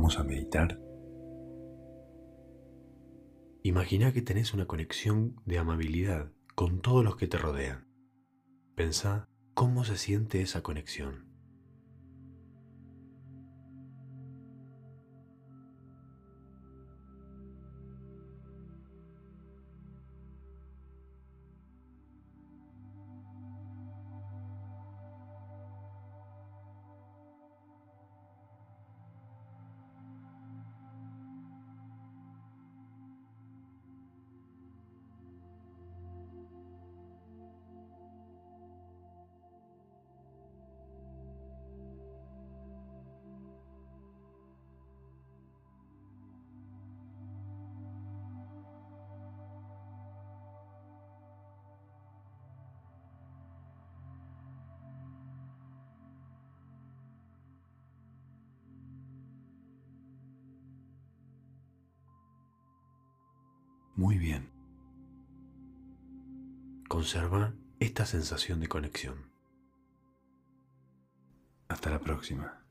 Vamos a meditar. Imagina que tenés una conexión de amabilidad con todos los que te rodean. Pensá cómo se siente esa conexión. Muy bien. Conserva esta sensación de conexión. Hasta la próxima.